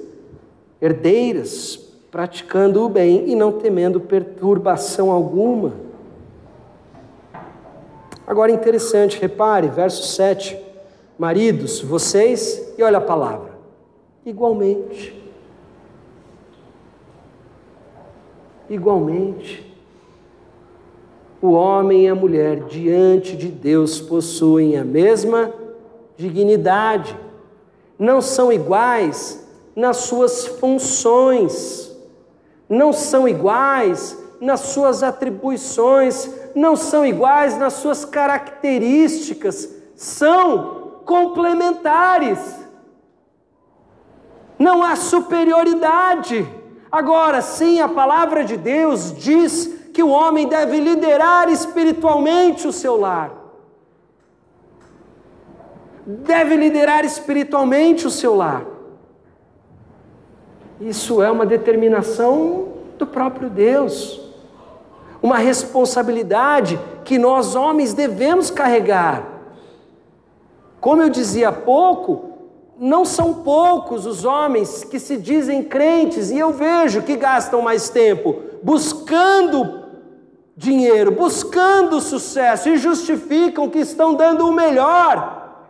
herdeiras, praticando o bem e não temendo perturbação alguma. Agora interessante, repare, verso 7. Maridos, vocês, e olha a palavra, igualmente. Igualmente o homem e a mulher diante de Deus possuem a mesma dignidade. Não são iguais nas suas funções, não são iguais nas suas atribuições, não são iguais nas suas características, são complementares. Não há superioridade. Agora, sim, a palavra de Deus diz que o homem deve liderar espiritualmente o seu lar. Deve liderar espiritualmente o seu lar. Isso é uma determinação do próprio Deus, uma responsabilidade que nós homens devemos carregar. Como eu dizia há pouco, não são poucos os homens que se dizem crentes, e eu vejo que gastam mais tempo buscando dinheiro, buscando sucesso e justificam que estão dando o melhor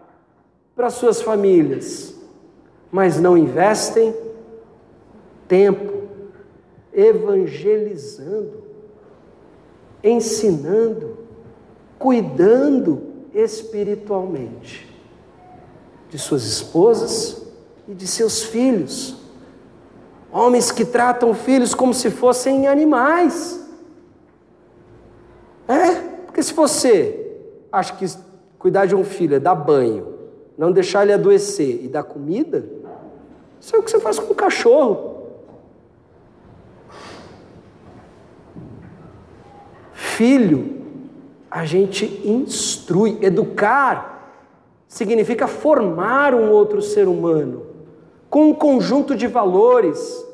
para suas famílias, mas não investem tempo evangelizando, ensinando, cuidando espiritualmente de suas esposas e de seus filhos. Homens que tratam filhos como se fossem animais é, porque se você acha que cuidar de um filho é dar banho, não deixar ele adoecer e dar comida, isso é o que você faz com o cachorro. Filho, a gente instrui, educar significa formar um outro ser humano com um conjunto de valores,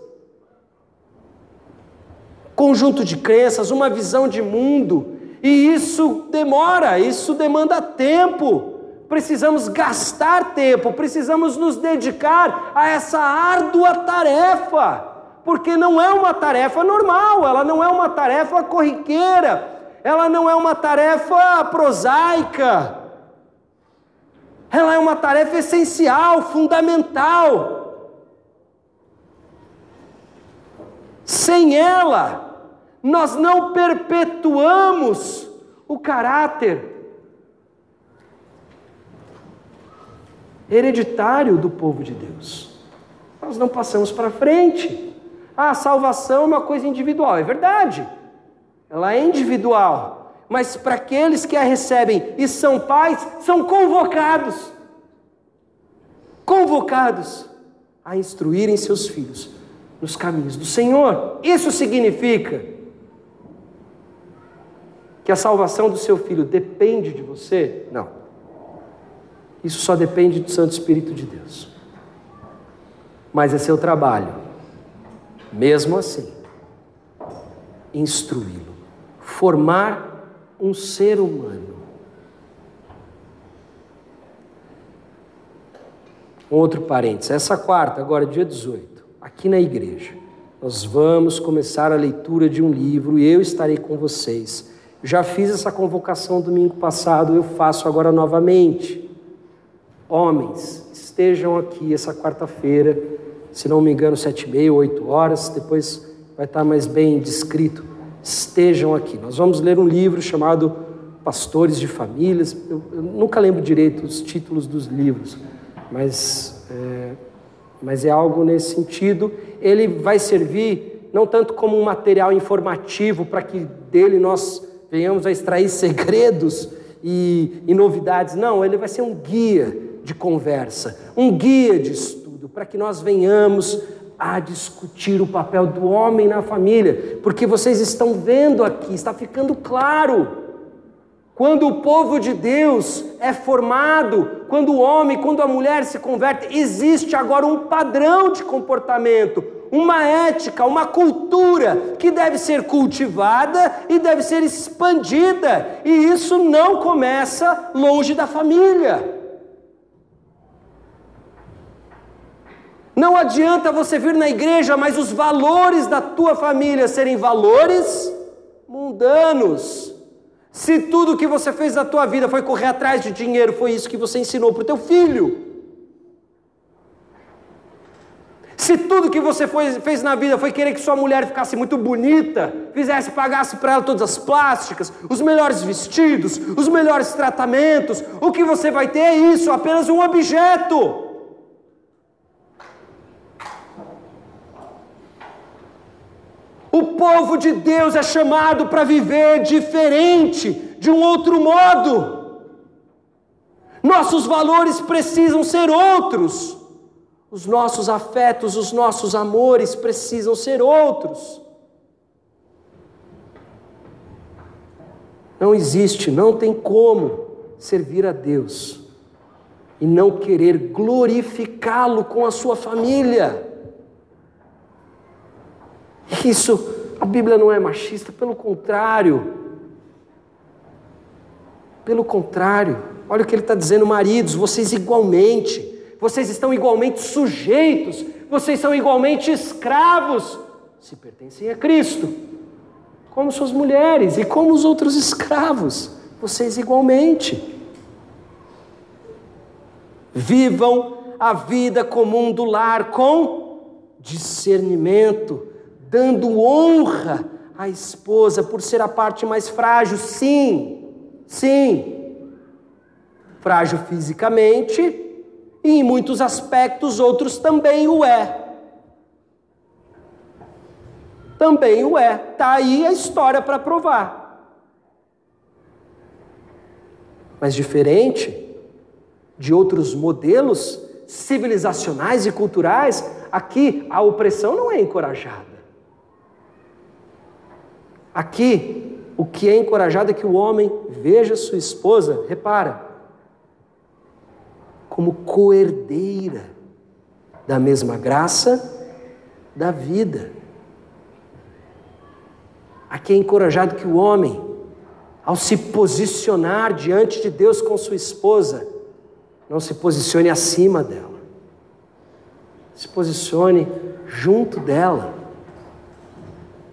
conjunto de crenças, uma visão de mundo e isso demora, isso demanda tempo. Precisamos gastar tempo, precisamos nos dedicar a essa árdua tarefa, porque não é uma tarefa normal, ela não é uma tarefa corriqueira, ela não é uma tarefa prosaica, ela é uma tarefa essencial, fundamental. Sem ela, nós não perpetuamos o caráter hereditário do povo de Deus. Nós não passamos para frente. Ah, a salvação é uma coisa individual, é verdade. Ela é individual. Mas para aqueles que a recebem e são pais, são convocados. Convocados a instruírem seus filhos nos caminhos do Senhor. Isso significa que a salvação do seu filho depende de você? Não. Isso só depende do Santo Espírito de Deus. Mas é seu trabalho, mesmo assim, instruí-lo, formar um ser humano. Um outro parênteses, essa quarta, agora dia 18, aqui na igreja, nós vamos começar a leitura de um livro e eu estarei com vocês. Já fiz essa convocação domingo passado, eu faço agora novamente homens estejam aqui essa quarta-feira, se não me engano, sete e meia, oito horas, depois vai estar mais bem descrito. Estejam aqui. Nós vamos ler um livro chamado Pastores de Famílias. Eu, eu nunca lembro direito os títulos dos livros, mas é, mas é algo nesse sentido. Ele vai servir não tanto como um material informativo para que dele nós venhamos a extrair segredos e, e novidades. Não, ele vai ser um guia de conversa, um guia de estudo, para que nós venhamos a discutir o papel do homem na família, porque vocês estão vendo aqui, está ficando claro. Quando o povo de Deus é formado, quando o homem, quando a mulher se converte, existe agora um padrão de comportamento, uma ética, uma cultura que deve ser cultivada e deve ser expandida, e isso não começa longe da família. Não adianta você vir na igreja, mas os valores da tua família serem valores mundanos. Se tudo que você fez na tua vida foi correr atrás de dinheiro, foi isso que você ensinou para o teu filho. Se tudo que você foi, fez na vida foi querer que sua mulher ficasse muito bonita, fizesse, pagasse para ela todas as plásticas, os melhores vestidos, os melhores tratamentos, o que você vai ter é isso, apenas um objeto. O povo de Deus é chamado para viver diferente, de um outro modo. Nossos valores precisam ser outros. Os nossos afetos, os nossos amores precisam ser outros. Não existe, não tem como servir a Deus e não querer glorificá-lo com a sua família. Isso, a Bíblia não é machista, pelo contrário. Pelo contrário, olha o que ele está dizendo, maridos, vocês igualmente, vocês estão igualmente sujeitos, vocês são igualmente escravos, se pertencem a Cristo, como suas mulheres e como os outros escravos, vocês igualmente. Vivam a vida comum do lar com discernimento, dando honra à esposa por ser a parte mais frágil, sim, sim. Frágil fisicamente e em muitos aspectos outros também o é. Também o é. Está aí a história para provar. Mas diferente de outros modelos civilizacionais e culturais, aqui a opressão não é encorajada. Aqui, o que é encorajado é que o homem veja sua esposa, repara, como coerdeira da mesma graça da vida. Aqui é encorajado que o homem, ao se posicionar diante de Deus com sua esposa, não se posicione acima dela, se posicione junto dela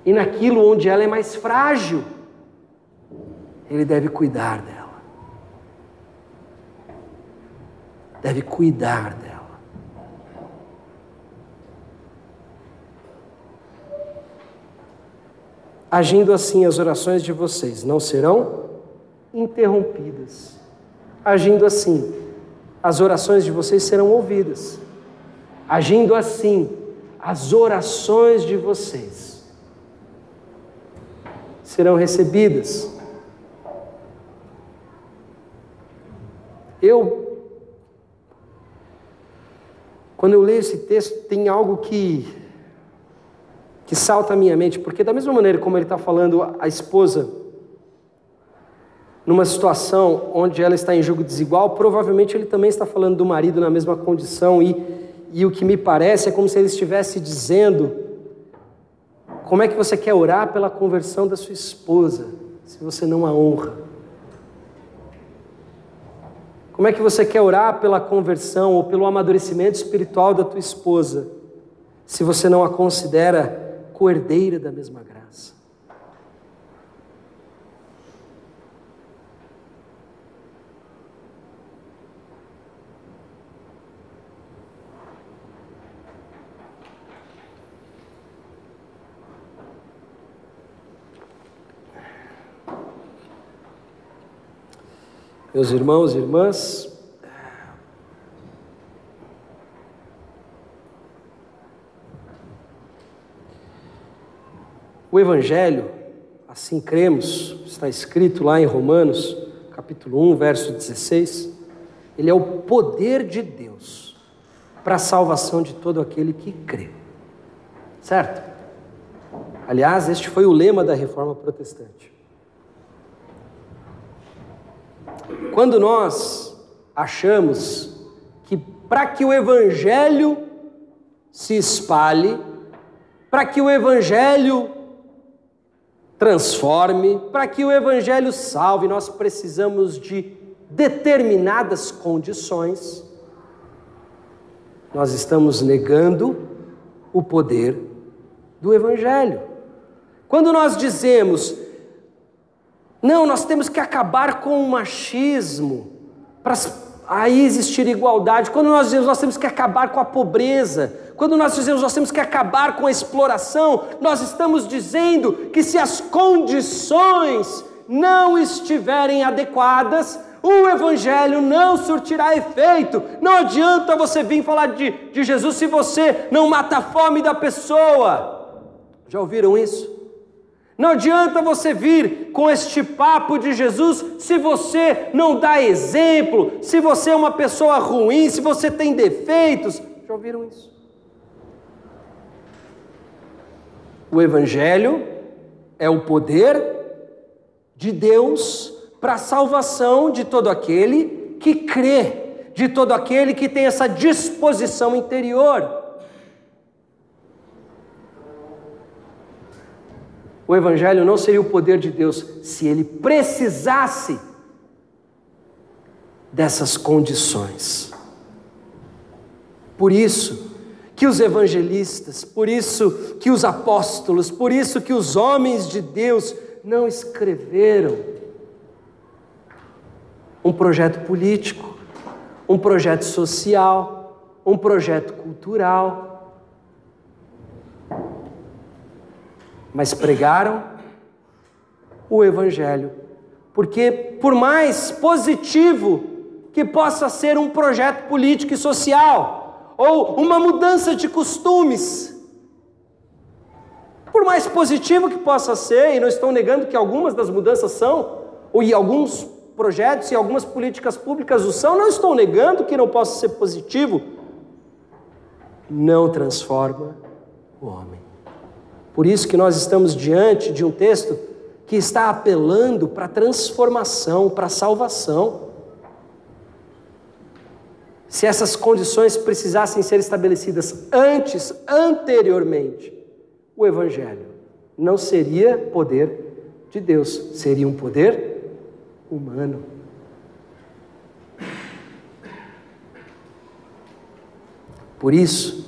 e naquilo onde ela é mais frágil, ele deve cuidar dela. Deve cuidar dela. Agindo assim, as orações de vocês não serão interrompidas. Agindo assim, as orações de vocês serão ouvidas. Agindo assim, as orações de vocês serão recebidas. Eu, quando eu leio esse texto, tem algo que, que salta à minha mente, porque da mesma maneira como ele está falando a esposa, numa situação onde ela está em julgo desigual, provavelmente ele também está falando do marido na mesma condição, e, e o que me parece é como se ele estivesse dizendo: como é que você quer orar pela conversão da sua esposa, se você não a honra? Como é que você quer orar pela conversão ou pelo amadurecimento espiritual da tua esposa, se você não a considera coerdeira da mesma graça? Meus irmãos e irmãs, o Evangelho, assim cremos, está escrito lá em Romanos, capítulo 1, verso 16, ele é o poder de Deus para a salvação de todo aquele que crê. Certo? Aliás, este foi o lema da reforma protestante. Quando nós achamos que para que o Evangelho se espalhe, para que o Evangelho transforme, para que o Evangelho salve, nós precisamos de determinadas condições, nós estamos negando o poder do Evangelho. Quando nós dizemos não, nós temos que acabar com o machismo para aí existir igualdade. Quando nós dizemos nós temos que acabar com a pobreza, quando nós dizemos nós temos que acabar com a exploração, nós estamos dizendo que se as condições não estiverem adequadas, o Evangelho não surtirá efeito. Não adianta você vir falar de, de Jesus se você não mata a fome da pessoa. Já ouviram isso? Não adianta você vir com este papo de Jesus se você não dá exemplo, se você é uma pessoa ruim, se você tem defeitos. Já ouviram isso? O Evangelho é o poder de Deus para a salvação de todo aquele que crê, de todo aquele que tem essa disposição interior. O Evangelho não seria o poder de Deus se ele precisasse dessas condições. Por isso que os evangelistas, por isso que os apóstolos, por isso que os homens de Deus não escreveram um projeto político, um projeto social, um projeto cultural mas pregaram o Evangelho. Porque, por mais positivo que possa ser um projeto político e social, ou uma mudança de costumes, por mais positivo que possa ser, e não estou negando que algumas das mudanças são, ou e alguns projetos e algumas políticas públicas o são, não estou negando que não possa ser positivo, não transforma o homem. Por isso que nós estamos diante de um texto que está apelando para transformação, para salvação. Se essas condições precisassem ser estabelecidas antes, anteriormente, o Evangelho não seria poder de Deus, seria um poder humano. Por isso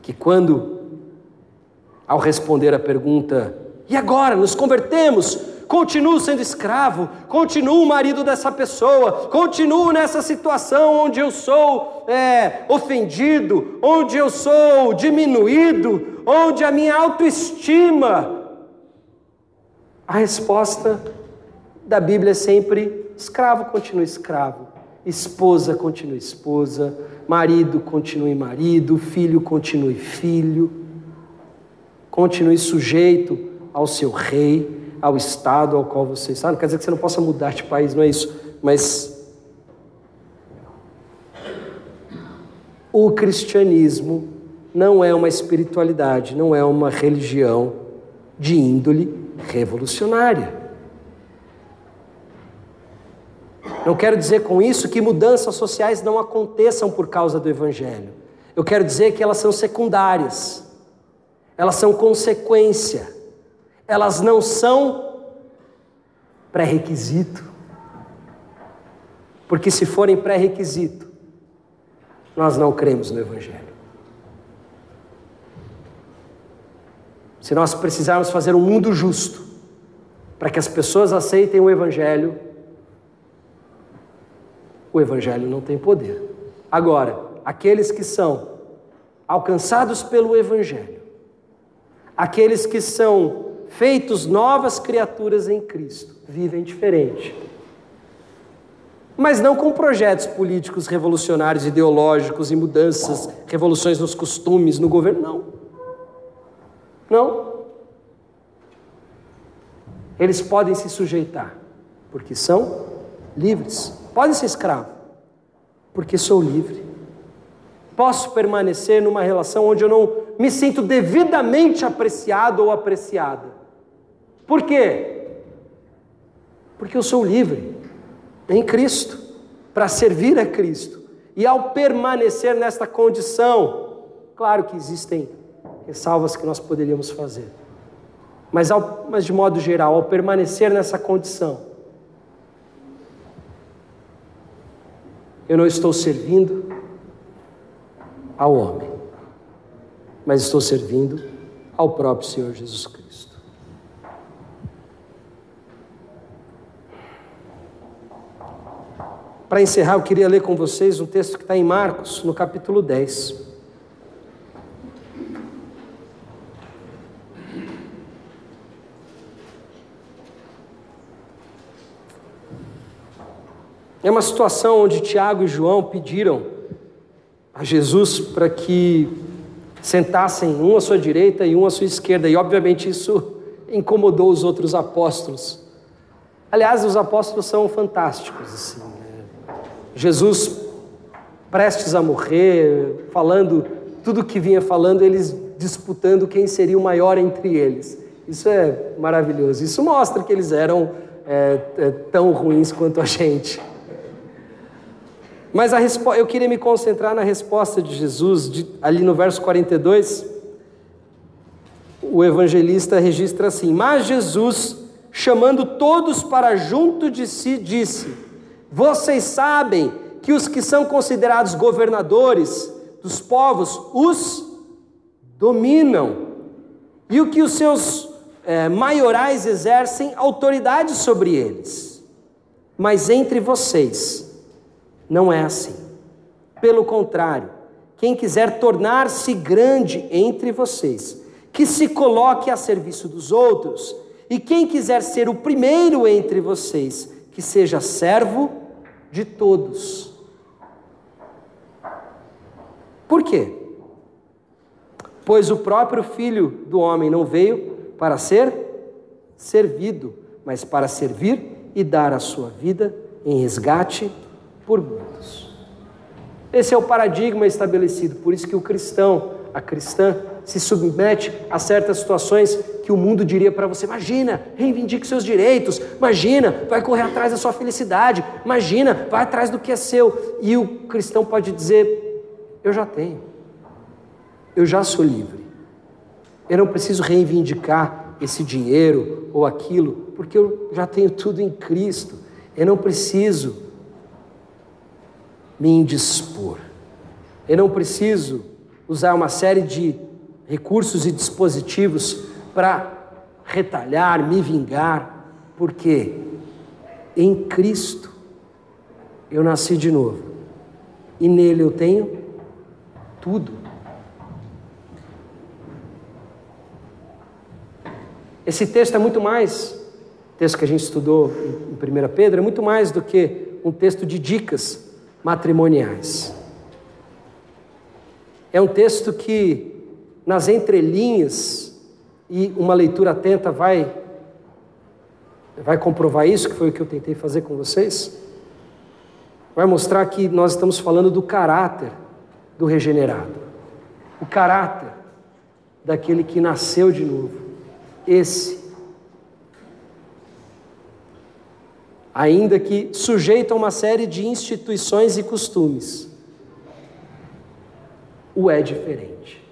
que quando ao responder a pergunta: e agora? Nos convertemos? Continuo sendo escravo, continuo marido dessa pessoa, continuo nessa situação onde eu sou é, ofendido, onde eu sou diminuído, onde a minha autoestima. A resposta da Bíblia é sempre: escravo continua escravo, esposa continua esposa, marido continue marido, filho continue filho, continue sujeito ao seu rei ao estado ao qual você está. Não quer dizer que você não possa mudar de país, não é isso. Mas o cristianismo não é uma espiritualidade, não é uma religião de índole revolucionária. Não quero dizer com isso que mudanças sociais não aconteçam por causa do Evangelho. Eu quero dizer que elas são secundárias, elas são consequência elas não são pré-requisito. Porque se forem pré-requisito, nós não cremos no Evangelho. Se nós precisarmos fazer um mundo justo para que as pessoas aceitem o Evangelho, o Evangelho não tem poder. Agora, aqueles que são alcançados pelo Evangelho, aqueles que são feitos novas criaturas em Cristo, vivem diferente. Mas não com projetos políticos revolucionários, ideológicos e mudanças, revoluções nos costumes, no governo, não. Não. Eles podem se sujeitar, porque são livres. Podem ser escravos, porque sou livre. Posso permanecer numa relação onde eu não me sinto devidamente apreciado ou apreciada. Por quê? Porque eu sou livre em Cristo, para servir a Cristo. E ao permanecer nesta condição, claro que existem ressalvas que nós poderíamos fazer, mas, ao, mas de modo geral, ao permanecer nessa condição, eu não estou servindo ao homem, mas estou servindo ao próprio Senhor Jesus Cristo. Para encerrar, eu queria ler com vocês um texto que está em Marcos, no capítulo 10. É uma situação onde Tiago e João pediram a Jesus para que sentassem um à sua direita e um à sua esquerda, e obviamente isso incomodou os outros apóstolos. Aliás, os apóstolos são fantásticos, assim. Jesus prestes a morrer, falando tudo o que vinha falando, eles disputando quem seria o maior entre eles. Isso é maravilhoso. Isso mostra que eles eram é, é, tão ruins quanto a gente. Mas a eu queria me concentrar na resposta de Jesus, de, ali no verso 42. O evangelista registra assim: Mas Jesus, chamando todos para junto de si, disse: vocês sabem que os que são considerados governadores dos povos os dominam, e o que os seus é, maiorais exercem autoridade sobre eles. Mas entre vocês não é assim. Pelo contrário, quem quiser tornar-se grande entre vocês, que se coloque a serviço dos outros, e quem quiser ser o primeiro entre vocês, que seja servo de todos. Por quê? Pois o próprio Filho do homem não veio para ser servido, mas para servir e dar a sua vida em resgate por muitos. Esse é o paradigma estabelecido, por isso que o cristão, a cristã, se submete a certas situações que o mundo diria para você: imagina, reivindique seus direitos, imagina, vai correr atrás da sua felicidade, imagina, vai atrás do que é seu. E o cristão pode dizer: eu já tenho, eu já sou livre, eu não preciso reivindicar esse dinheiro ou aquilo, porque eu já tenho tudo em Cristo, eu não preciso me indispor, eu não preciso usar uma série de recursos e dispositivos para retalhar, me vingar, porque em Cristo eu nasci de novo. E nele eu tenho tudo. Esse texto é muito mais, texto que a gente estudou em 1 Pedro, é muito mais do que um texto de dicas matrimoniais. É um texto que, nas entrelinhas, e uma leitura atenta vai, vai comprovar isso, que foi o que eu tentei fazer com vocês, vai mostrar que nós estamos falando do caráter do regenerado, o caráter daquele que nasceu de novo. Esse ainda que sujeito a uma série de instituições e costumes, o é diferente.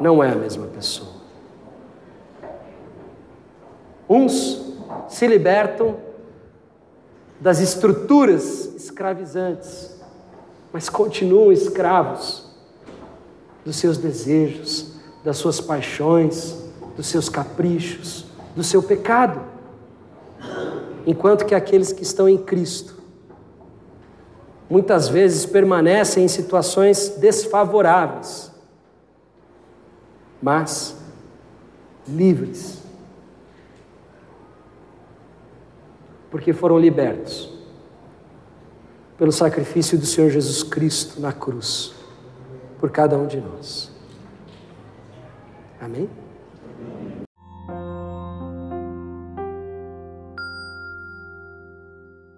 Não é a mesma pessoa. Uns se libertam das estruturas escravizantes, mas continuam escravos dos seus desejos, das suas paixões, dos seus caprichos, do seu pecado. Enquanto que aqueles que estão em Cristo muitas vezes permanecem em situações desfavoráveis, mas livres, porque foram libertos pelo sacrifício do Senhor Jesus Cristo na cruz, por cada um de nós. Amém?